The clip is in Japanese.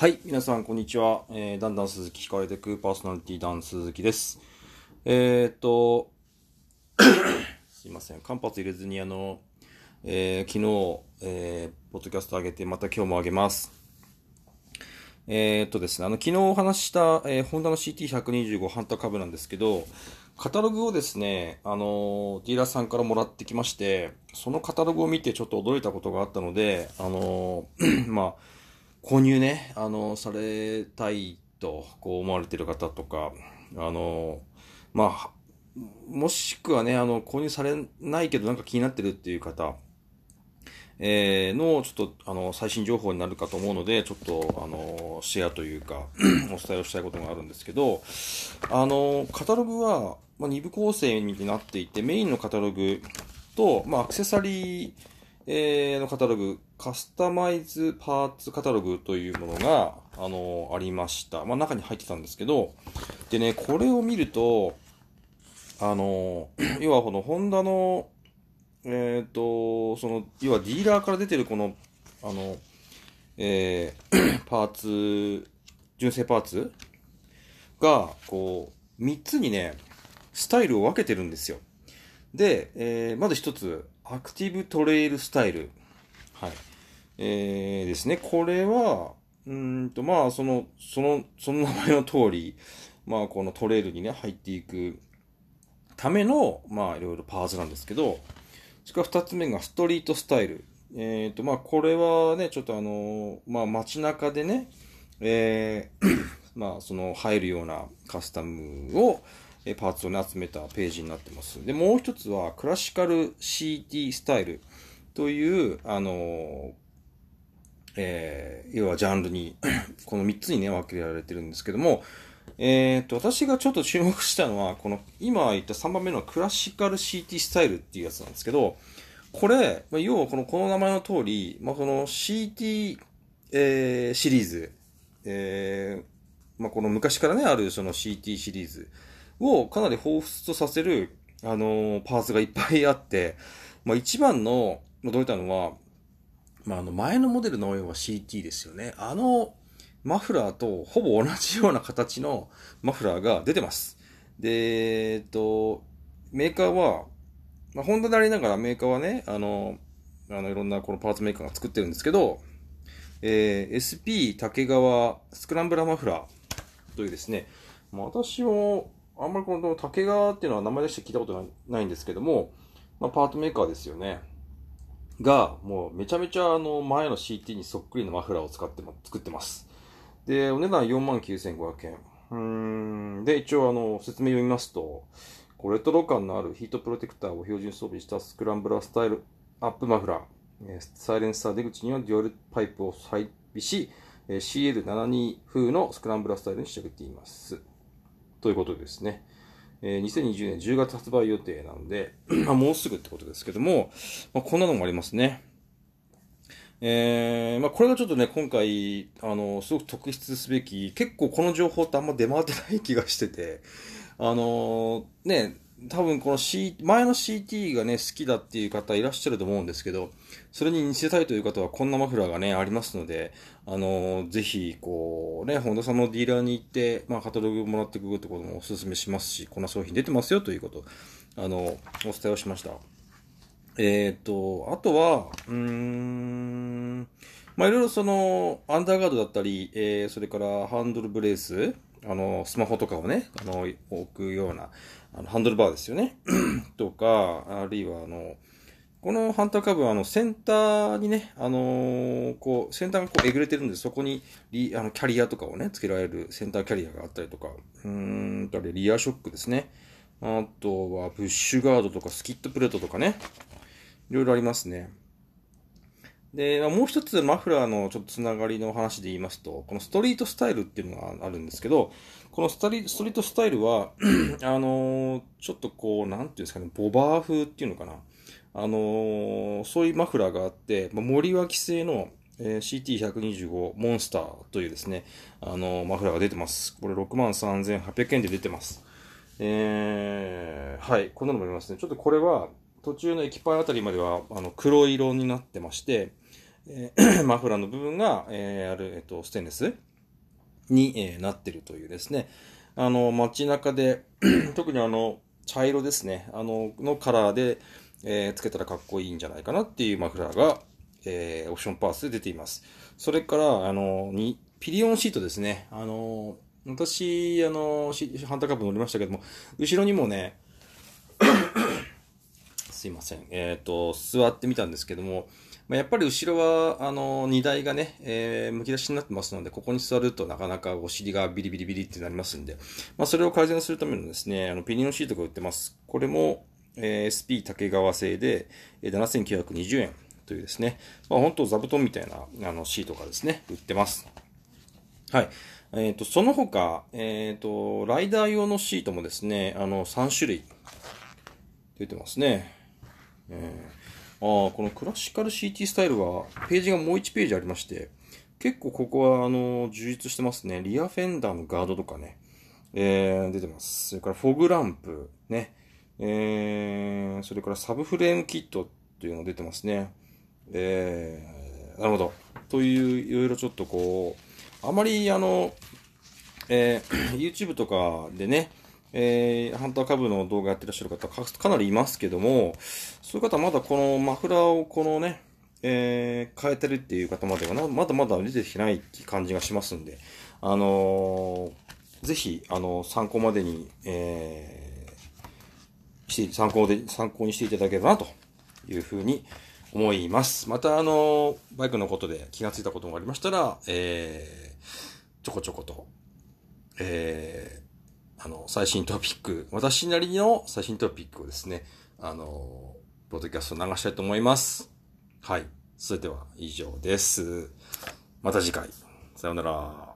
はい、皆さん、こんにちは。えー、だんだん鈴木聞かれてくパーソナリティダン鈴木です。えーっと、すいません、間髪入れずに、あの、えー昨日、えー、ポッドキャスト上げて、また今日も上げます。えーっとですね、あの、昨日お話しした、えー、ホンダの CT125 ハンター株なんですけど、カタログをですね、あの、ディーラーさんからもらってきまして、そのカタログを見てちょっと驚いたことがあったので、あの、まあ、購入ね、あの、されたいと、こう思われてる方とか、あの、まあ、もしくはね、あの、購入されないけどなんか気になってるっていう方、えーの、ちょっと、あの、最新情報になるかと思うので、ちょっと、あの、シェアというか、お伝えをしたいことがあるんですけど、あの、カタログは、まあ、2部構成になっていて、メインのカタログと、まあ、アクセサリー、えーのカタログ、カスタマイズパーツカタログというものが、あの、ありました。まあ、中に入ってたんですけど、でね、これを見ると、あの、要はこのホンダの、えっ、と、その、要はディーラーから出てるこの、あの、えー パーツ、純正パーツが、こう、3つにね、スタイルを分けてるんですよ。で、えーまず一つ、アクティブトレイルスタイル。はい。えーですね。これは、うんと、まあ、その、その、その名前の通り、まあ、このトレイルにね、入っていくための、まあ、いろいろパーツなんですけど、それから二つ目がストリートスタイル。えっ、と、まあ、これはね、ちょっとあの、まあ、街中でね、えー まあ、その、入るようなカスタムを、えーパーツをね、集めたページになってます。で、もう一つは、クラシカル CT スタイルという、あの、えー要はジャンルに、この3つにね、分けられてるんですけども、えっ、と、私がちょっと注目したのは、この、今言った3番目のクラシカル CT スタイルっていうやつなんですけど、これ、まあ要はこの、この名前の通り、まあ、この CT、えーシリーズ、えーまあ、この昔からね、あるその CT シリーズをかなり彷彿とさせる、あのーパーツがいっぱいあって、まあ、一番の驚いったのは、まあ、あの前のモデルの要は CT ですよね。あのマフラーとほぼ同じような形のマフラーが出てます。で、えっと、メーカーは、まあ、ホンダでありながらメーカーはね、あの、あのいろんなこのパーツメーカーが作ってるんですけど、えー SP 竹川スクランブラーマフラーというですね、まあ、私もあんまりこの竹川っていうのは名前出して聞いたことないないんですけども、まあ、パートメーカーですよね。が、もうめちゃめちゃあの前の CT にそっくりのマフラーを使っても作ってます。で、お値段49,500円。うーん。で、一応あの、説明読みますと、こうレトロ感のあるヒートプロテクターを標準装備したスクランブラースタイルアップマフラー。サイレンサー出口にはデュアルパイプを配備し、CL72 風のスクランブラースタイルに仕上げています。ということですね。えー2020年10月発売予定なので、まもうすぐってことですけども、まあ、こんなのもありますね。えーまあ、これがちょっとね、今回、あの、すごく特筆すべき、結構この情報ってあんま出回ってない気がしてて、あのね、多分この C、前の CT がね、好きだっていう方いらっしゃると思うんですけど、それに似せたいという方はこんなマフラーがね、ありますので、あのぜひ、こう、ね、ホンダさんのディーラーに行って、まあ、カタログもらってくるってこともお勧めしますし、こんな商品出てますよということ、あの、お伝えをしました。えっ、と、あとは、うーん、まあ、いろいろその、アンダーガードだったり、えーそれからハンドルブレース、あの、スマホとかをね、あの、置くような、あの、ハンドルバーですよね。とか、あるいは、あの、このハンターカブは、あの、センターにね、あのーこう、先端がこうえぐれてるんで、そこにリ、あの、キャリアとかをね、付けられるセンターキャリアがあったりとか、うーん、あれ、リアショックですね。あとは、ブッシュガードとか、スキットプレートとかね、いろいろありますね。で、もう一つマフラーのちょっとつながりの話で言いますと、このストリートスタイルっていうのがあるんですけど、このストリストリートスタイルは、あのーちょっとこう、なんていうんですかね、ボバー風っていうのかな。あのーそういうマフラーがあって、まあ、森脇製の、えー CT125 モンスターというですね、あのーマフラーが出てます。これ63,800円で出てます。えーはい、こんなのもありますね。ちょっとこれは、途中の液パイあたりまでは、あの、黒色になってまして、えー マフラーの部分が、えーある、えっと、ステンレスに、えーなってるというですね、あの、街中で、特にあの、茶色ですね、あの、のカラーで、えーつけたらかっこいいんじゃないかなっていうマフラーが、えーオプションパースで出ています。それから、あの、に、ピリオンシートですね。あの、私、あの、しハンターカップ乗りましたけども、後ろにもね、すいません。えっ、と、座ってみたんですけども、まあ、やっぱり後ろは、あの、荷台がね、えー、むき出しになってますので、ここに座るとなかなかお尻がビリビリビリってなりますんで、まあ、それを改善するためのですね、あの、ピニオンシートが売ってます。これも、え SP 竹川製で、え7920円というですね、まあ、本当座布団みたいな、あの、シートがですね、売ってます。はい。えっ、と、その他、えっ、と、ライダー用のシートもですね、あの、3種類出てますね。えーああ、このクラシカル CT スタイルは、ページがもう1ページありまして、結構ここは、あの、充実してますね。リアフェンダーのガードとかね、えー、出てます。それからフォグランプ、ね、えー、それからサブフレームキットっていうのが出てますね。えー、なるほど。という、いろいろちょっとこう、あまり、あの、えー YouTube とかでね、えーハンター株の動画やってらっしゃる方かかなりいますけども、そういう方まだこのマフラーをこのね、えー変えてるっていう方まではなまだまだ出てきてない感じがしますんで、あのーぜひ、あの参考までに、えーし、参考で、参考にしていただければなというふうに思います。また、あのバイクのことで気がついたことがありましたら、えーちょこちょこと、えーあの、最新トピック、私なりの最新トピックをですね、あの、ポッドキャスト流したいと思います。はい。それでは以上です。また次回。さようなら。